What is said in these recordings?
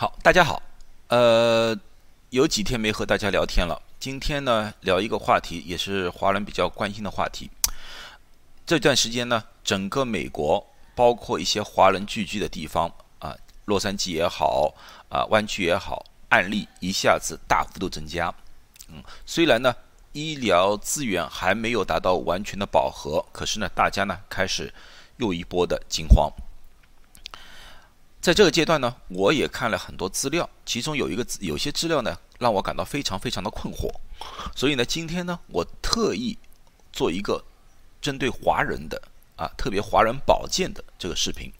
好，大家好，呃，有几天没和大家聊天了。今天呢，聊一个话题，也是华人比较关心的话题。这段时间呢，整个美国，包括一些华人聚居的地方啊，洛杉矶也好，啊，湾区也好，案例一下子大幅度增加。嗯，虽然呢，医疗资源还没有达到完全的饱和，可是呢，大家呢开始又一波的惊慌。在这个阶段呢，我也看了很多资料，其中有一个有些资料呢，让我感到非常非常的困惑。所以呢，今天呢，我特意做一个针对华人的啊，特别华人保健的这个视频，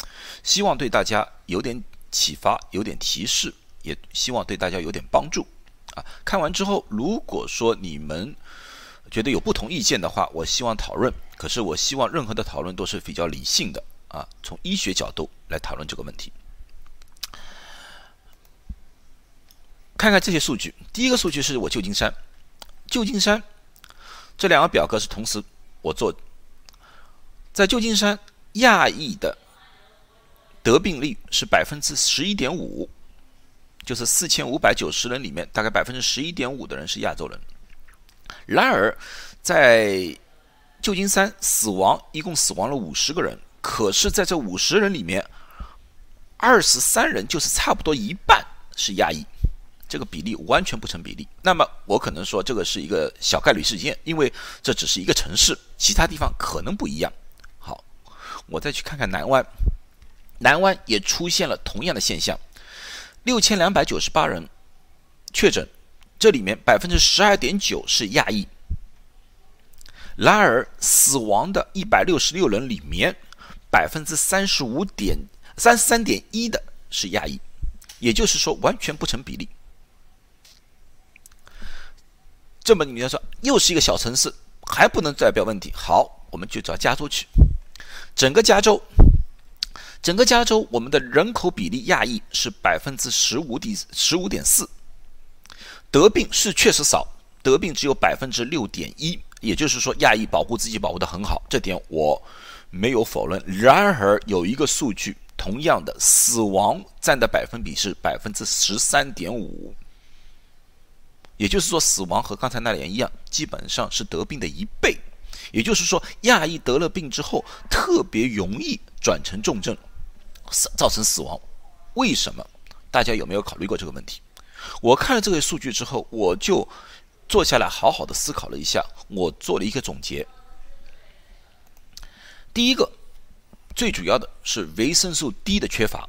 希望对大家有点启发，有点提示，也希望对大家有点帮助。啊，看完之后，如果说你们觉得有不同意见的话，我希望讨论。可是我希望任何的讨论都是比较理性的啊，从医学角度来讨论这个问题。看看这些数据，第一个数据是我旧金山，旧金山这两个表格是同时我做，在旧金山亚裔的得病率是百分之十一点五，就是四千五百九十人里面，大概百分之十一点五的人是亚洲人。然而，在旧金山死亡一共死亡了五十个人，可是在这五十人里面，二十三人就是差不多一半是亚裔。这个比例完全不成比例。那么我可能说这个是一个小概率事件，因为这只是一个城市，其他地方可能不一样。好，我再去看看南湾，南湾也出现了同样的现象，六千两百九十八人确诊，这里面百分之十二点九是亚裔。然而死亡的一百六十六人里面，百分之三十五点三十三点一的是亚裔，也就是说完全不成比例。这么你要说又是一个小城市，还不能代表问题。好，我们就找加州去。整个加州，整个加州，我们的人口比例亚裔是百分之十五点十五点四，得病是确实少，得病只有百分之六点一。也就是说，亚裔保护自己保护的很好，这点我没有否认。然而，有一个数据，同样的死亡占的百分比是百分之十三点五。也就是说，死亡和刚才那点一样，基本上是得病的一倍。也就是说，亚裔得了病之后，特别容易转成重症，死造成死亡。为什么？大家有没有考虑过这个问题？我看了这个数据之后，我就坐下来好好的思考了一下，我做了一个总结。第一个，最主要的是维生素 D 的缺乏。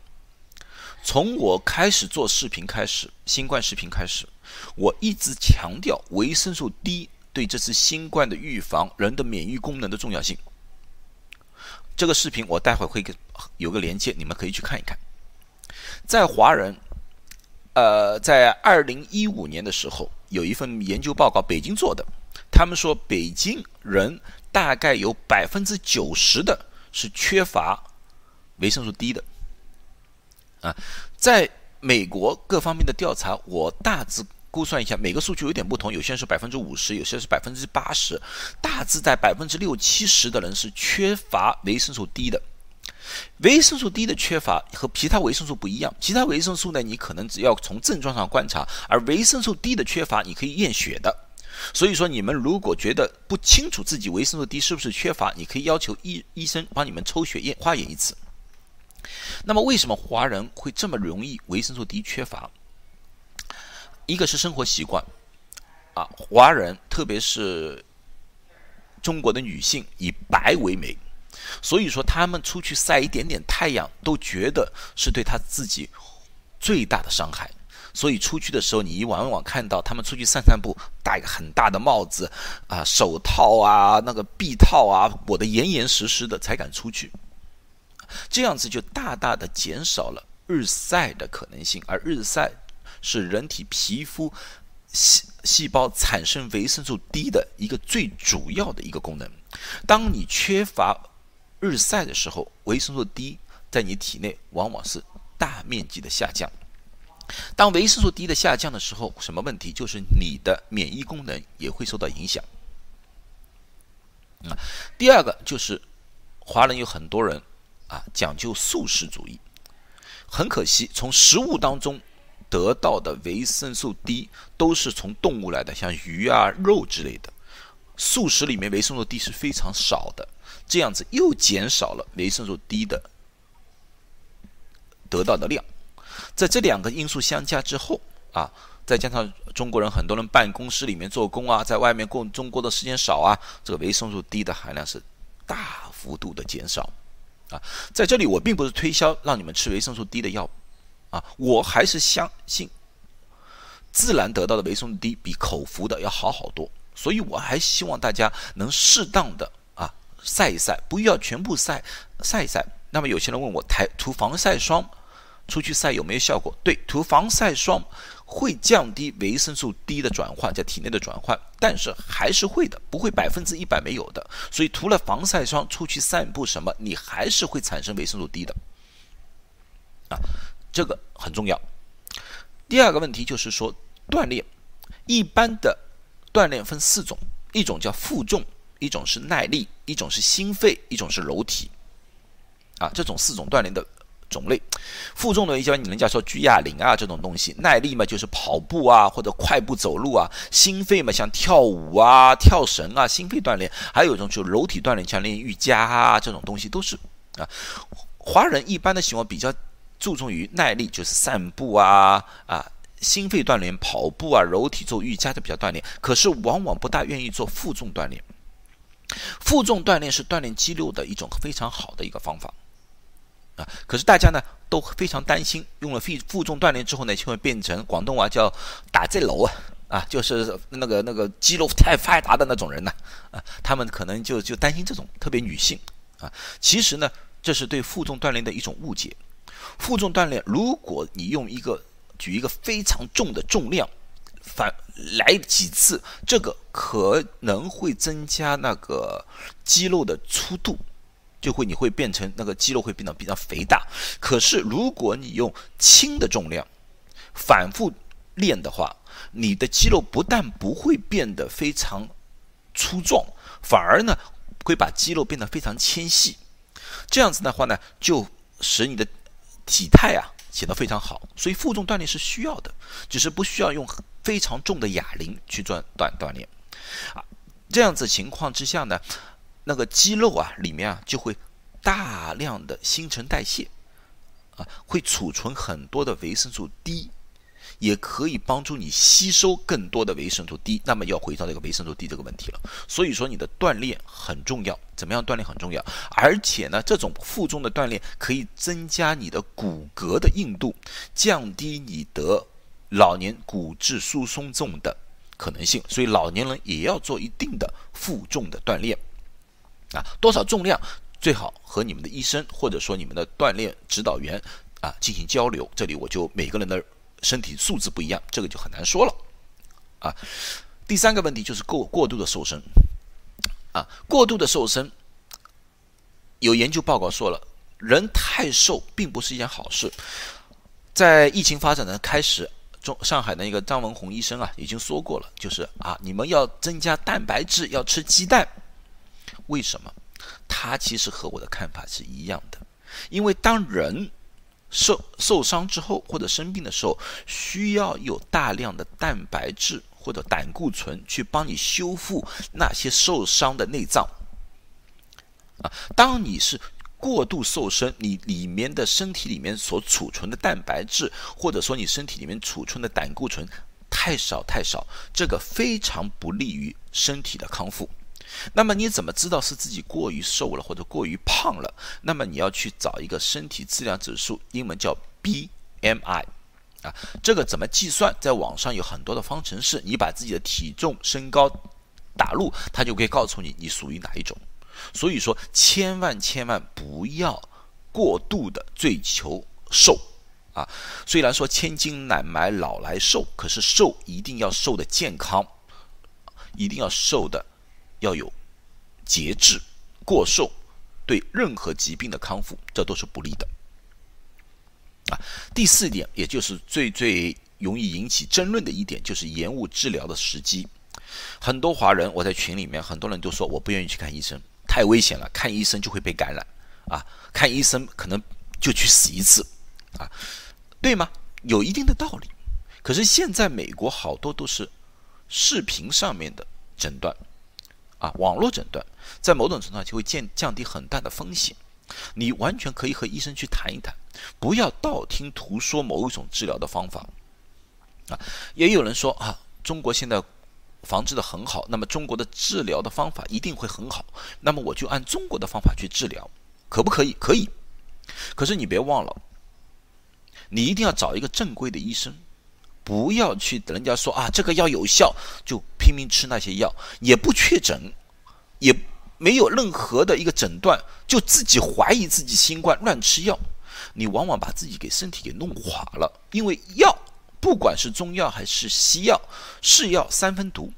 从我开始做视频开始，新冠视频开始。我一直强调维生素 D 对这次新冠的预防、人的免疫功能的重要性。这个视频我待会会给有个连接，你们可以去看一看。在华人，呃，在二零一五年的时候，有一份研究报告，北京做的，他们说北京人大概有百分之九十的是缺乏维生素 D 的。啊，在美国各方面的调查，我大致。估算一下，每个数据有点不同，有些是百分之五十，有些是百分之八十，大致在百分之六七十的人是缺乏维生素 D 的。维生素 D 的缺乏和其他维生素不一样，其他维生素呢，你可能只要从症状上观察，而维生素 D 的缺乏，你可以验血的。所以说，你们如果觉得不清楚自己维生素 D 是不是缺乏，你可以要求医医生帮你们抽血验化验一次。那么，为什么华人会这么容易维生素 D 缺乏？一个是生活习惯，啊，华人特别是中国的女性以白为美，所以说他们出去晒一点点太阳都觉得是对他自己最大的伤害，所以出去的时候你往往看到他们出去散散步，戴个很大的帽子啊，手套啊，那个臂套啊，裹得严严实实的才敢出去，这样子就大大的减少了日晒的可能性，而日晒。是人体皮肤细细胞产生维生素 D 的一个最主要的一个功能。当你缺乏日晒的时候，维生素 D 在你体内往往是大面积的下降。当维生素 D 的下降的时候，什么问题？就是你的免疫功能也会受到影响。啊，第二个就是华人有很多人啊讲究素食主义，很可惜，从食物当中。得到的维生素 D 都是从动物来的，像鱼啊、肉之类的。素食里面维生素 D 是非常少的，这样子又减少了维生素 D 的得到的量。在这两个因素相加之后啊，再加上中国人很多人办公室里面做工啊，在外面过中国的时间少啊，这个维生素 D 的含量是大幅度的减少啊。在这里我并不是推销让你们吃维生素 D 的药啊，我还是相信自然得到的维生素 D 比口服的要好好多，所以我还希望大家能适当的啊晒一晒，不要全部晒晒一晒。那么有些人问我台涂防晒霜。出去晒有没有效果？对，涂防晒霜会降低维生素 D 的转换在体内的转换，但是还是会的，不会百分之一百没有的。所以涂了防晒霜出去散步什么，你还是会产生维生素 D 的，啊，这个很重要。第二个问题就是说锻炼，一般的锻炼分四种，一种叫负重，一种是耐力，一种是心肺，一种是柔体，啊，这种四种锻炼的。种类，负重的一般你人家说举哑铃啊这种东西，耐力嘛就是跑步啊或者快步走路啊，心肺嘛像跳舞啊跳绳啊心肺锻炼，还有一种就是柔体锻炼，像练瑜伽啊这种东西都是啊。华人一般的喜欢比较注重于耐力，就是散步啊啊，心肺锻炼跑步啊，柔体做瑜伽的比较锻炼，可是往往不大愿意做负重锻炼。负重锻炼是锻炼肌肉的一种非常好的一个方法。啊，可是大家呢都非常担心，用了负负重锻炼之后呢，就会变成广东话叫打这楼啊，啊，就是那个那个肌肉太发达的那种人呢，啊，他们可能就就担心这种特别女性啊。其实呢，这是对负重锻炼的一种误解。负重锻炼，如果你用一个举一个非常重的重量，反来几次，这个可能会增加那个肌肉的粗度。就会你会变成那个肌肉会变得比较肥大，可是如果你用轻的重量反复练的话，你的肌肉不但不会变得非常粗壮，反而呢会把肌肉变得非常纤细。这样子的话呢，就使你的体态啊显得非常好。所以负重锻炼是需要的，只是不需要用非常重的哑铃去锻锻锻炼啊。这样子情况之下呢。那个肌肉啊，里面啊就会大量的新陈代谢，啊，会储存很多的维生素 D，也可以帮助你吸收更多的维生素 D。那么要回到这个维生素 D 这个问题了。所以说你的锻炼很重要，怎么样锻炼很重要。而且呢，这种负重的锻炼可以增加你的骨骼的硬度，降低你得老年骨质疏松症的可能性。所以老年人也要做一定的负重的锻炼。啊，多少重量最好和你们的医生或者说你们的锻炼指导员啊进行交流。这里我就每个人的身体素质不一样，这个就很难说了。啊，第三个问题就是过过度的瘦身。啊，过度的瘦身，有研究报告说了，人太瘦并不是一件好事。在疫情发展的开始，中上海的一个张文宏医生啊已经说过了，就是啊，你们要增加蛋白质，要吃鸡蛋。为什么？他其实和我的看法是一样的，因为当人受受伤之后或者生病的时候，需要有大量的蛋白质或者胆固醇去帮你修复那些受伤的内脏。啊，当你是过度瘦身，你里面的身体里面所储存的蛋白质，或者说你身体里面储存的胆固醇太少太少，这个非常不利于身体的康复。那么你怎么知道是自己过于瘦了或者过于胖了？那么你要去找一个身体质量指数，英文叫 BMI，啊，这个怎么计算？在网上有很多的方程式，你把自己的体重、身高打入，它就可以告诉你你属于哪一种。所以说，千万千万不要过度的追求瘦啊！虽然说千金难买老来瘦，可是瘦一定要瘦的健康，一定要瘦的。要有节制，过瘦对任何疾病的康复，这都是不利的。啊，第四点，也就是最最容易引起争论的一点，就是延误治疗的时机。很多华人，我在群里面，很多人都说我不愿意去看医生，太危险了，看医生就会被感染，啊，看医生可能就去死一次，啊，对吗？有一定的道理，可是现在美国好多都是视频上面的诊断，啊，网络诊断，在某种程度上就会降降低很大的风险。你完全可以和医生去谈一谈，不要道听途说某一种治疗的方法。啊，也有人说啊，中国现在防治的很好，那么中国的治疗的方法一定会很好，那么我就按中国的方法去治疗，可不可以？可以。可是你别忘了，你一定要找一个正规的医生，不要去人家说啊这个药有效就拼命吃那些药，也不确诊，也没有任何的一个诊断，就自己怀疑自己新冠乱吃药，你往往把自己给身体给弄垮了，因为药。不管是中药还是西药，是药三分毒。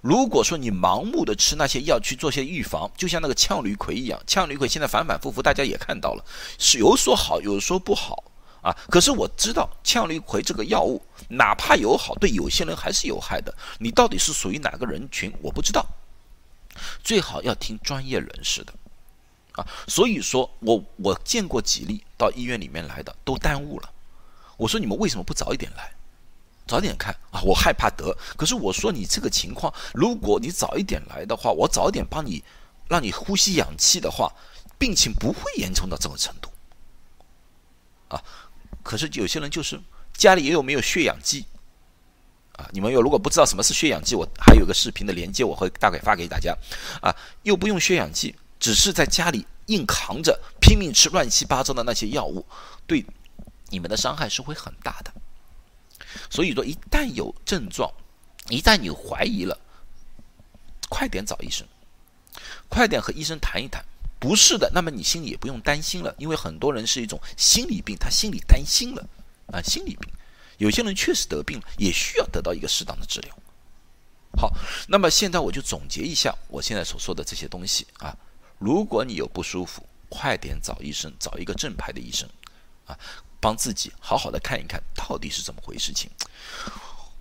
如果说你盲目的吃那些药去做些预防，就像那个羟氯喹一样，羟氯喹现在反反复复，大家也看到了，是有所好，有说不好啊。可是我知道羟氯喹这个药物，哪怕有好，对有些人还是有害的。你到底是属于哪个人群，我不知道。最好要听专业人士的啊。所以说我我见过几例到医院里面来的，都耽误了。我说你们为什么不早一点来，早点看啊？我害怕得。可是我说你这个情况，如果你早一点来的话，我早一点帮你，让你呼吸氧气的话，病情不会严重到这个程度。啊，可是有些人就是家里也有没有血氧机？啊，你们有如果不知道什么是血氧机，我还有个视频的连接，我会大概发给大家。啊，又不用血氧机，只是在家里硬扛着，拼命吃乱七八糟的那些药物，对。你们的伤害是会很大的，所以说一旦有症状，一旦你怀疑了，快点找医生，快点和医生谈一谈。不是的，那么你心里也不用担心了，因为很多人是一种心理病，他心里担心了啊，心理病。有些人确实得病了，也需要得到一个适当的治疗。好，那么现在我就总结一下我现在所说的这些东西啊。如果你有不舒服，快点找医生，找一个正牌的医生啊。帮自己好好的看一看到底是怎么回事情，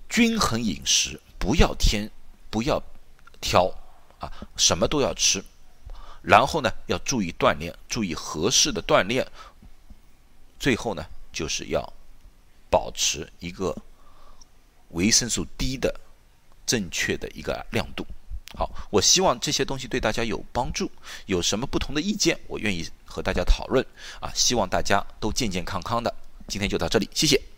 均衡饮食，不要添，不要挑啊，什么都要吃，然后呢要注意锻炼，注意合适的锻炼，最后呢就是要保持一个维生素 D 的正确的一个亮度。好，我希望这些东西对大家有帮助。有什么不同的意见，我愿意和大家讨论。啊，希望大家都健健康康的。今天就到这里，谢谢。